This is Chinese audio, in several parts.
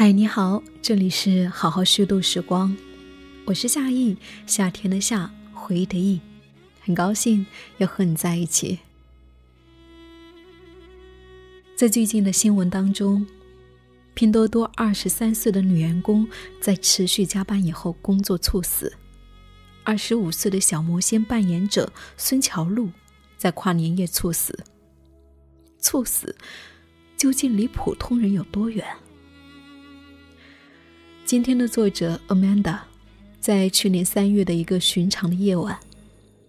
嗨，你好，这里是好好虚度时光，我是夏意，夏天的夏，回忆的忆，很高兴要和你在一起。在最近的新闻当中，拼多多二十三岁的女员工在持续加班以后工作猝死，二十五岁的小魔仙扮演者孙乔璐在跨年夜猝死。猝死究竟离普通人有多远？今天的作者 Amanda，在去年三月的一个寻常的夜晚，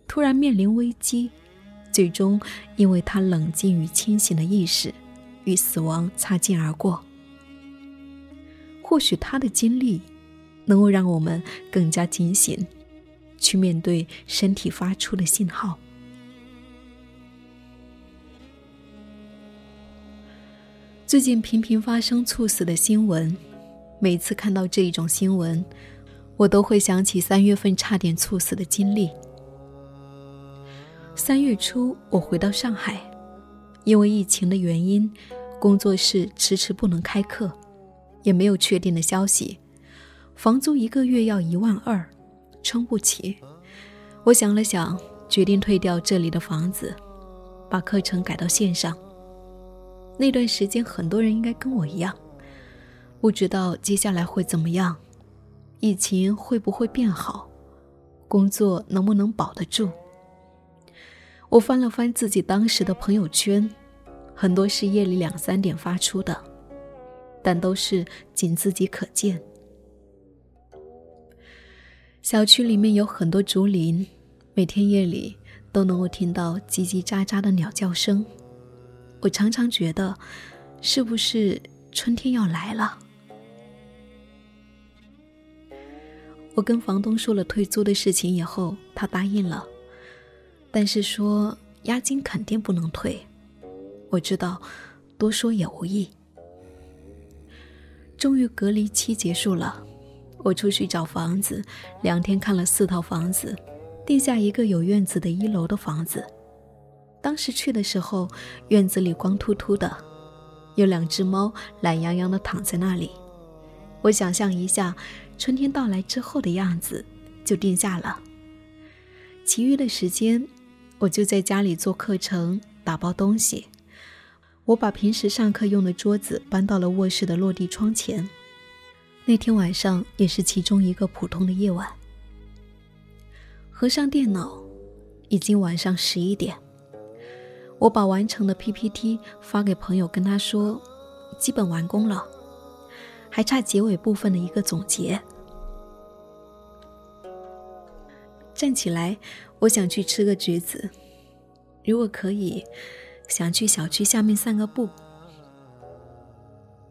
突然面临危机，最终因为他冷静与清醒的意识，与死亡擦肩而过。或许他的经历，能够让我们更加警醒，去面对身体发出的信号。最近频频发生猝死的新闻。每次看到这一种新闻，我都会想起三月份差点猝死的经历。三月初，我回到上海，因为疫情的原因，工作室迟迟不能开课，也没有确定的消息，房租一个月要一万二，撑不起。我想了想，决定退掉这里的房子，把课程改到线上。那段时间，很多人应该跟我一样。不知道接下来会怎么样，疫情会不会变好，工作能不能保得住？我翻了翻自己当时的朋友圈，很多是夜里两三点发出的，但都是仅自己可见。小区里面有很多竹林，每天夜里都能够听到叽叽喳喳的鸟叫声。我常常觉得，是不是春天要来了？我跟房东说了退租的事情以后，他答应了，但是说押金肯定不能退。我知道，多说也无益。终于隔离期结束了，我出去找房子，两天看了四套房子，定下一个有院子的一楼的房子。当时去的时候，院子里光秃秃的，有两只猫懒洋洋地躺在那里。我想象一下。春天到来之后的样子就定下了。其余的时间，我就在家里做课程、打包东西。我把平时上课用的桌子搬到了卧室的落地窗前。那天晚上也是其中一个普通的夜晚。合上电脑，已经晚上十一点。我把完成的 PPT 发给朋友，跟他说，基本完工了。还差结尾部分的一个总结。站起来，我想去吃个橘子。如果可以，想去小区下面散个步。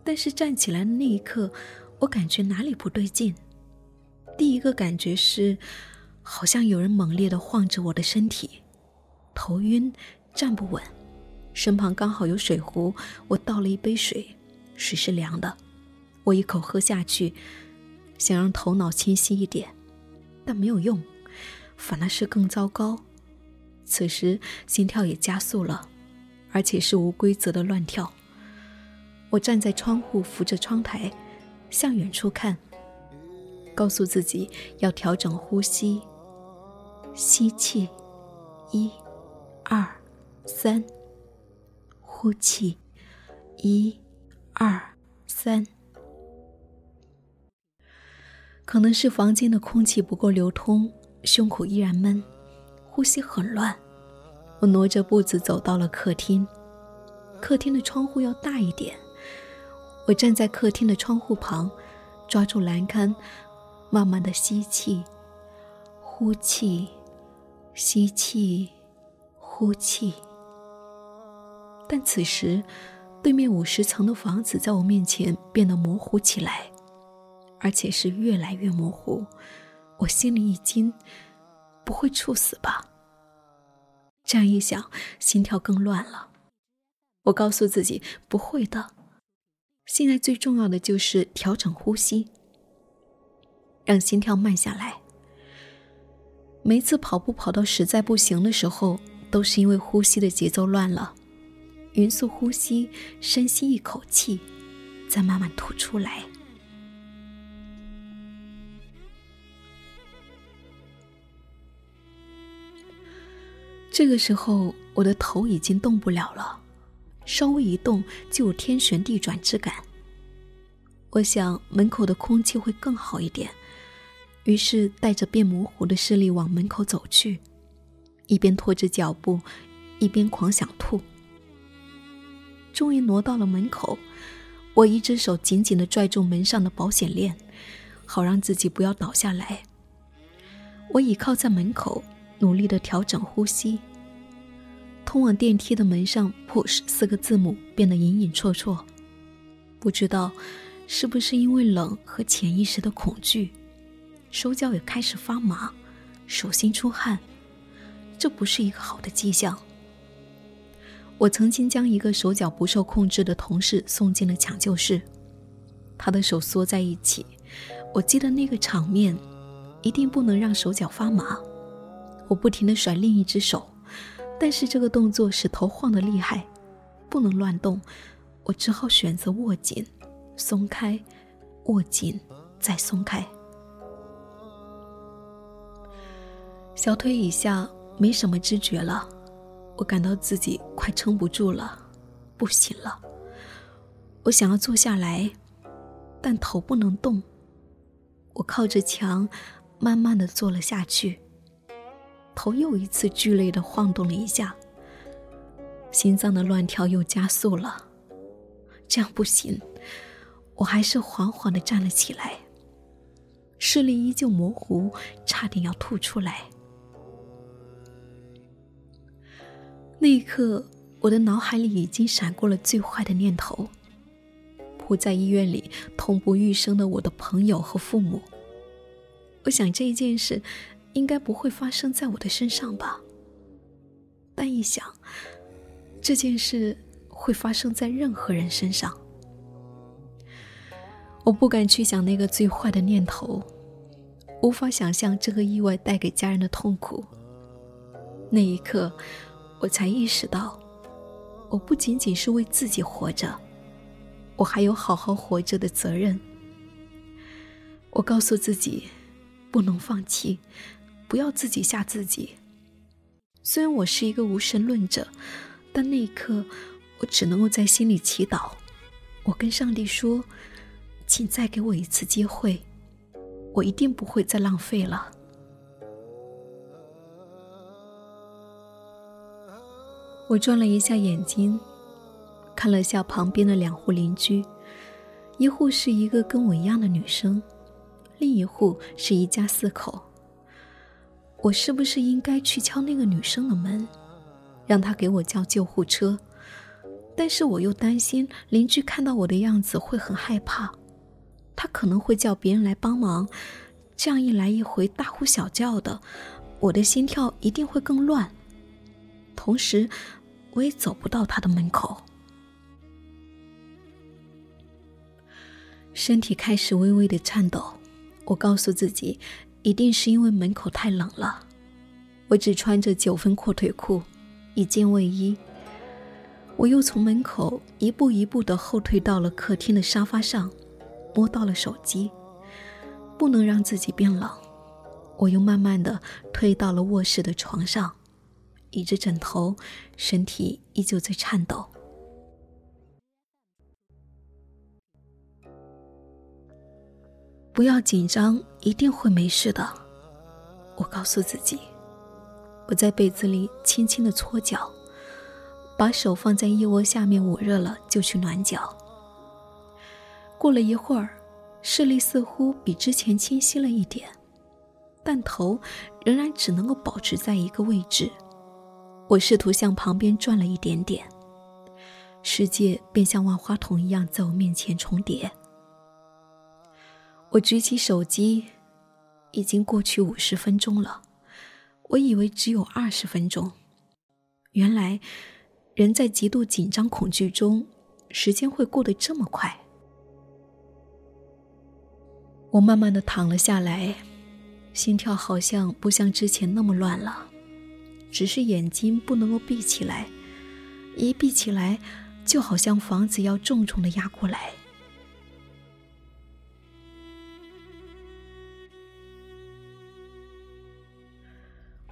但是站起来的那一刻，我感觉哪里不对劲。第一个感觉是，好像有人猛烈的晃着我的身体，头晕，站不稳。身旁刚好有水壶，我倒了一杯水，水是凉的。我一口喝下去，想让头脑清晰一点，但没有用，反而是更糟糕。此时心跳也加速了，而且是无规则的乱跳。我站在窗户，扶着窗台，向远处看，告诉自己要调整呼吸。吸气，一、二、三；呼气，一、二、三。可能是房间的空气不够流通，胸口依然闷，呼吸很乱。我挪着步子走到了客厅，客厅的窗户要大一点。我站在客厅的窗户旁，抓住栏杆，慢慢的吸气，呼气，吸气，呼气。但此时，对面五十层的房子在我面前变得模糊起来。而且是越来越模糊，我心里一惊，不会猝死吧？这样一想，心跳更乱了。我告诉自己不会的，现在最重要的就是调整呼吸，让心跳慢下来。每次跑步跑到实在不行的时候，都是因为呼吸的节奏乱了。匀速呼吸，深吸一口气，再慢慢吐出来。这个时候，我的头已经动不了了，稍微一动就有天旋地转之感。我想门口的空气会更好一点，于是带着变模糊的视力往门口走去，一边拖着脚步，一边狂想吐。终于挪到了门口，我一只手紧紧地拽住门上的保险链，好让自己不要倒下来。我倚靠在门口，努力地调整呼吸。通往电梯的门上 “push” 四个字母变得隐隐绰绰，不知道是不是因为冷和潜意识的恐惧，手脚也开始发麻，手心出汗，这不是一个好的迹象。我曾经将一个手脚不受控制的同事送进了抢救室，他的手缩在一起，我记得那个场面，一定不能让手脚发麻。我不停地甩另一只手，但是这个动作使头晃得厉害，不能乱动，我只好选择握紧、松开、握紧再松开。小腿以下没什么知觉了。我感到自己快撑不住了，不行了。我想要坐下来，但头不能动。我靠着墙，慢慢的坐了下去。头又一次剧烈的晃动了一下，心脏的乱跳又加速了。这样不行，我还是缓缓的站了起来。视力依旧模糊，差点要吐出来。那一刻，我的脑海里已经闪过了最坏的念头：扑在医院里痛不欲生的我的朋友和父母。我想这一件事应该不会发生在我的身上吧？但一想，这件事会发生在任何人身上，我不敢去想那个最坏的念头，无法想象这个意外带给家人的痛苦。那一刻。我才意识到，我不仅仅是为自己活着，我还有好好活着的责任。我告诉自己，不能放弃，不要自己吓自己。虽然我是一个无神论者，但那一刻，我只能够在心里祈祷。我跟上帝说：“请再给我一次机会，我一定不会再浪费了。”我转了一下眼睛，看了下旁边的两户邻居，一户是一个跟我一样的女生，另一户是一家四口。我是不是应该去敲那个女生的门，让她给我叫救护车？但是我又担心邻居看到我的样子会很害怕，他可能会叫别人来帮忙。这样一来一回大呼小叫的，我的心跳一定会更乱。同时。我也走不到他的门口，身体开始微微的颤抖。我告诉自己，一定是因为门口太冷了。我只穿着九分阔腿裤，一件卫衣。我又从门口一步一步的后退到了客厅的沙发上，摸到了手机。不能让自己变冷，我又慢慢的推到了卧室的床上。倚着枕头，身体依旧在颤抖。不要紧张，一定会没事的。我告诉自己。我在被子里轻轻的搓脚，把手放在腋窝下面捂热了，就去暖脚。过了一会儿，视力似乎比之前清晰了一点，但头仍然只能够保持在一个位置。我试图向旁边转了一点点，世界便像万花筒一样在我面前重叠。我举起手机，已经过去五十分钟了。我以为只有二十分钟，原来人在极度紧张恐惧中，时间会过得这么快。我慢慢的躺了下来，心跳好像不像之前那么乱了。只是眼睛不能够闭起来，一闭起来，就好像房子要重重的压过来。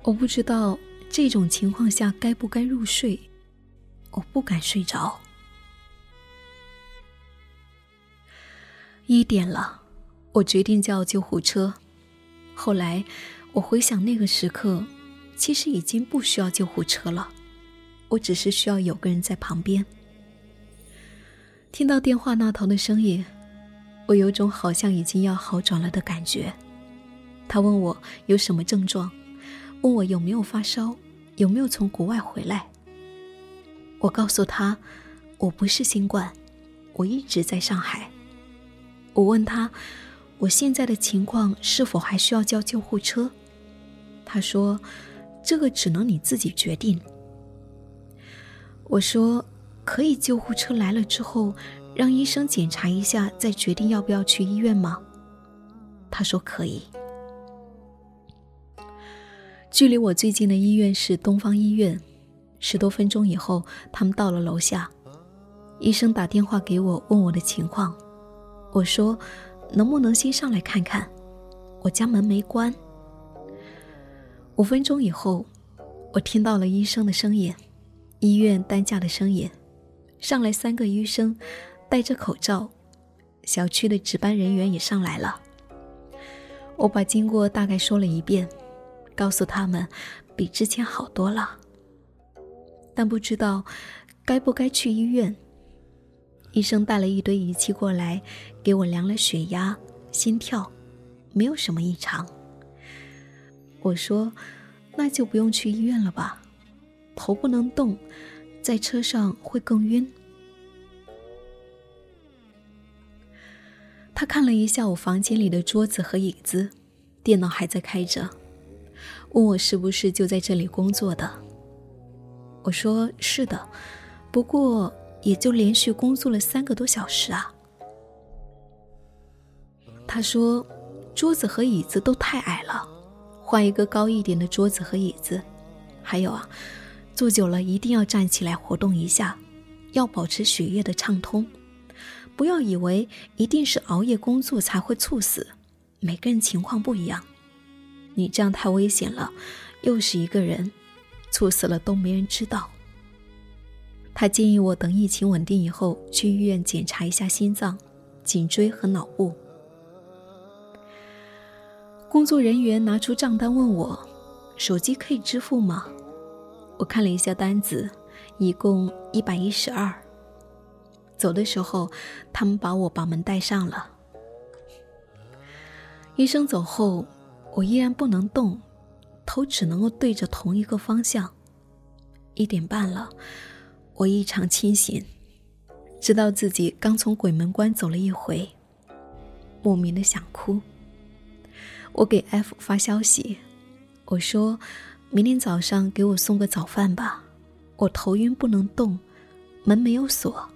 我不知道这种情况下该不该入睡？我不敢睡着。一点了，我决定叫救护车。后来，我回想那个时刻，其实已经不需要救护车了，我只是需要有个人在旁边。听到电话那头的声音，我有种好像已经要好转了的感觉。他问我有什么症状，问我有没有发烧，有没有从国外回来。我告诉他，我不是新冠，我一直在上海。我问他，我现在的情况是否还需要叫救护车？他说，这个只能你自己决定。我说，可以救护车来了之后，让医生检查一下，再决定要不要去医院吗？他说可以。距离我最近的医院是东方医院。十多分钟以后，他们到了楼下，医生打电话给我，问我的情况。我说：“能不能先上来看看？我家门没关。”五分钟以后，我听到了医生的声音，医院担架的声音，上来三个医生，戴着口罩，小区的值班人员也上来了。我把经过大概说了一遍，告诉他们比之前好多了。但不知道该不该去医院。医生带了一堆仪器过来，给我量了血压、心跳，没有什么异常。我说：“那就不用去医院了吧，头不能动，在车上会更晕。”他看了一下我房间里的桌子和椅子，电脑还在开着，问我是不是就在这里工作的。我说是的，不过也就连续工作了三个多小时啊。他说，桌子和椅子都太矮了，换一个高一点的桌子和椅子。还有啊，坐久了一定要站起来活动一下，要保持血液的畅通。不要以为一定是熬夜工作才会猝死，每个人情况不一样。你这样太危险了，又是一个人。猝死了都没人知道。他建议我等疫情稳定以后去医院检查一下心脏、颈椎和脑部。工作人员拿出账单问我：“手机可以支付吗？”我看了一下单子，一共一百一十二。走的时候，他们把我把门带上了。医生走后，我依然不能动。头只能够对着同一个方向。一点半了，我异常清醒，知道自己刚从鬼门关走了一回，莫名的想哭。我给 F 发消息，我说：“明天早上给我送个早饭吧，我头晕不能动，门没有锁。”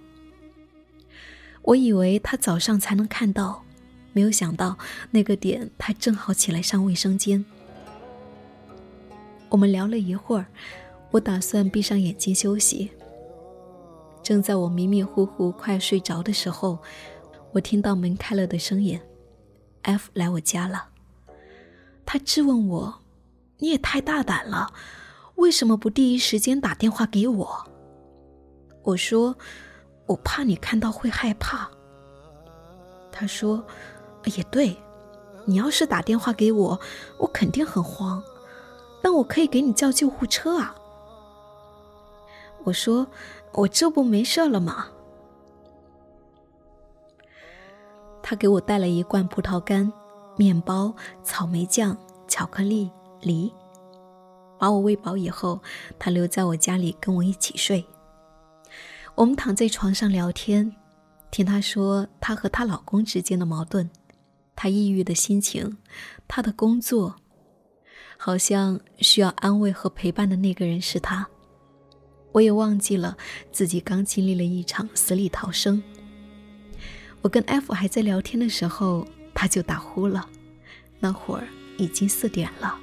我以为他早上才能看到，没有想到那个点他正好起来上卫生间。我们聊了一会儿，我打算闭上眼睛休息。正在我迷迷糊糊快睡着的时候，我听到门开了的声音，F 来我家了。他质问我：“你也太大胆了，为什么不第一时间打电话给我？”我说：“我怕你看到会害怕。”他说：“也对，你要是打电话给我，我肯定很慌。”但我可以给你叫救护车啊！我说，我这不没事了吗？他给我带了一罐葡萄干、面包、草莓酱、巧克力、梨，把我喂饱以后，他留在我家里跟我一起睡。我们躺在床上聊天，听他说她和她老公之间的矛盾，他抑郁的心情，他的工作。好像需要安慰和陪伴的那个人是他，我也忘记了自己刚经历了一场死里逃生。我跟 F 还在聊天的时候，他就打呼了，那会儿已经四点了。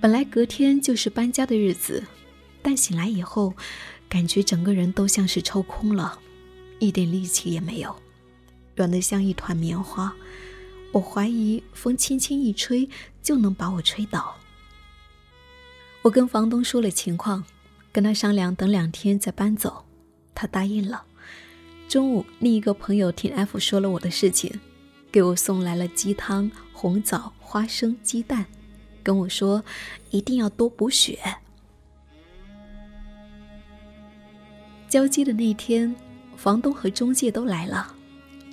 本来隔天就是搬家的日子，但醒来以后，感觉整个人都像是抽空了，一点力气也没有，软得像一团棉花。我怀疑风轻轻一吹就能把我吹倒。我跟房东说了情况，跟他商量等两天再搬走，他答应了。中午，另一个朋友听 F 说了我的事情，给我送来了鸡汤、红枣、花生、鸡蛋，跟我说一定要多补血。交接的那天，房东和中介都来了，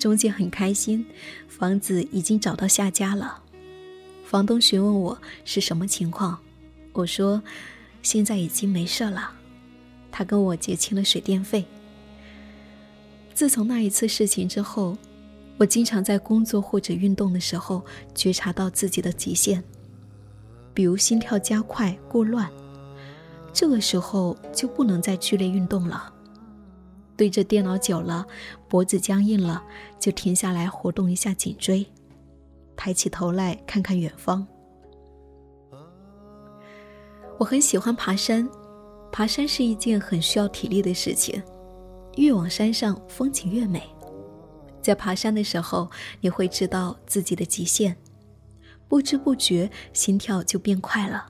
中介很开心，房子已经找到下家了。房东询问我是什么情况，我说现在已经没事了，他跟我结清了水电费。自从那一次事情之后，我经常在工作或者运动的时候觉察到自己的极限，比如心跳加快、过乱，这个时候就不能再剧烈运动了。对着电脑久了，脖子僵硬了，就停下来活动一下颈椎，抬起头来看看远方。我很喜欢爬山，爬山是一件很需要体力的事情。越往山上，风景越美。在爬山的时候，你会知道自己的极限，不知不觉心跳就变快了。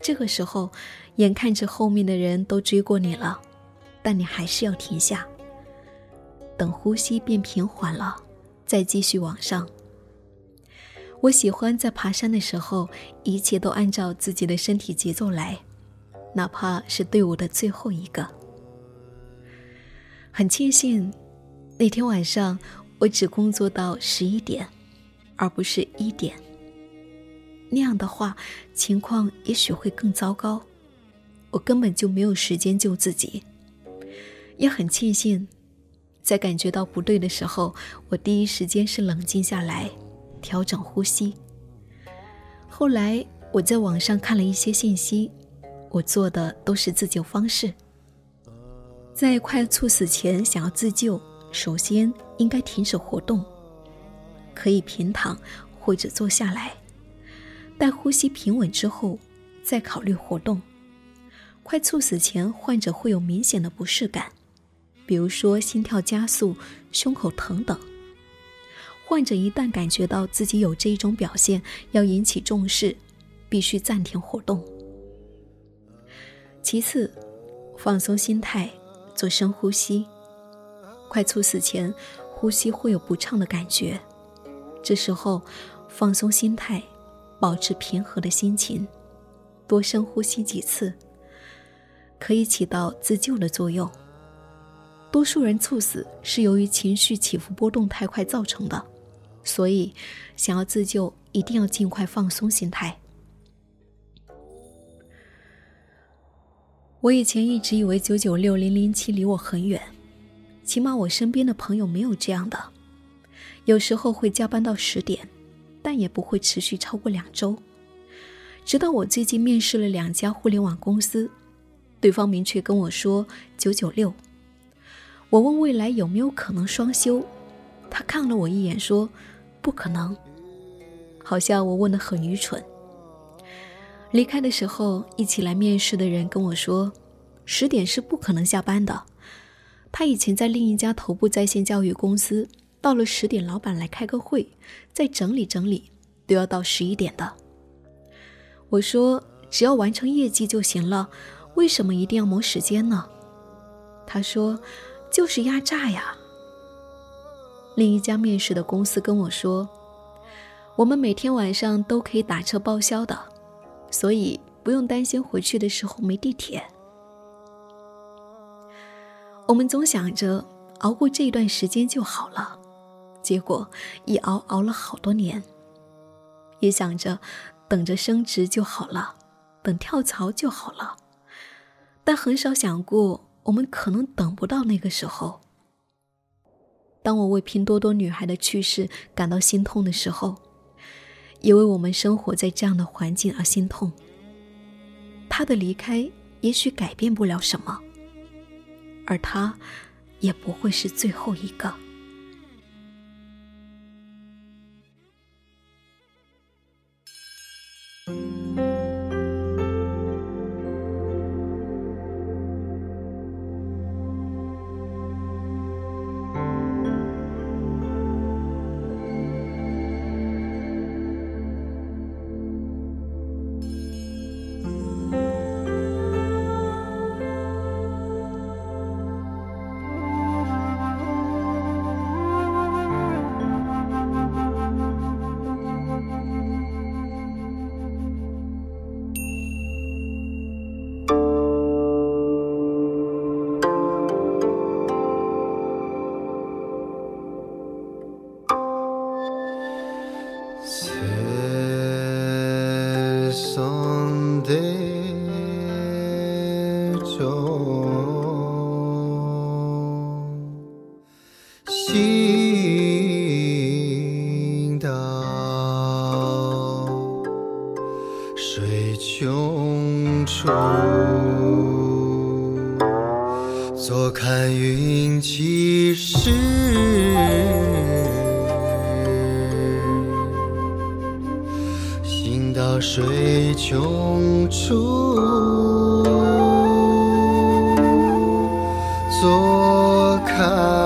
这个时候，眼看着后面的人都追过你了，但你还是要停下，等呼吸变平缓了，再继续往上。我喜欢在爬山的时候，一切都按照自己的身体节奏来，哪怕是队伍的最后一个。很庆幸，那天晚上我只工作到十一点，而不是一点。那样的话，情况也许会更糟糕。我根本就没有时间救自己。也很庆幸，在感觉到不对的时候，我第一时间是冷静下来，调整呼吸。后来我在网上看了一些信息，我做的都是自救方式。在快猝死前想要自救，首先应该停止活动，可以平躺或者坐下来，待呼吸平稳之后再考虑活动。快猝死前，患者会有明显的不适感，比如说心跳加速、胸口疼等。患者一旦感觉到自己有这一种表现，要引起重视，必须暂停活动。其次，放松心态。做深呼吸。快猝死前，呼吸会有不畅的感觉，这时候放松心态，保持平和的心情，多深呼吸几次，可以起到自救的作用。多数人猝死是由于情绪起伏波动太快造成的，所以想要自救，一定要尽快放松心态。我以前一直以为九九六零零七离我很远，起码我身边的朋友没有这样的。有时候会加班到十点，但也不会持续超过两周。直到我最近面试了两家互联网公司，对方明确跟我说九九六。我问未来有没有可能双休，他看了我一眼说不可能，好像我问的很愚蠢。离开的时候，一起来面试的人跟我说：“十点是不可能下班的。”他以前在另一家头部在线教育公司，到了十点，老板来开个会，再整理整理，都要到十一点的。我说：“只要完成业绩就行了，为什么一定要磨时间呢？”他说：“就是压榨呀。”另一家面试的公司跟我说：“我们每天晚上都可以打车报销的。”所以不用担心回去的时候没地铁。我们总想着熬过这一段时间就好了，结果一熬熬了好多年。也想着等着升职就好了，等跳槽就好了，但很少想过我们可能等不到那个时候。当我为拼多多女孩的去世感到心痛的时候。也为我们生活在这样的环境而心痛。她的离开也许改变不了什么，而她也不会是最后一个。看云起时行到水穷处坐看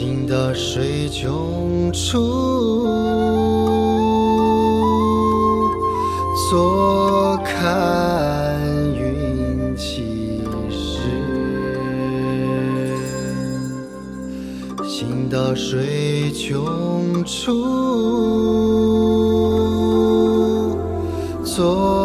行到水穷处，坐看云起时。行到水穷处，坐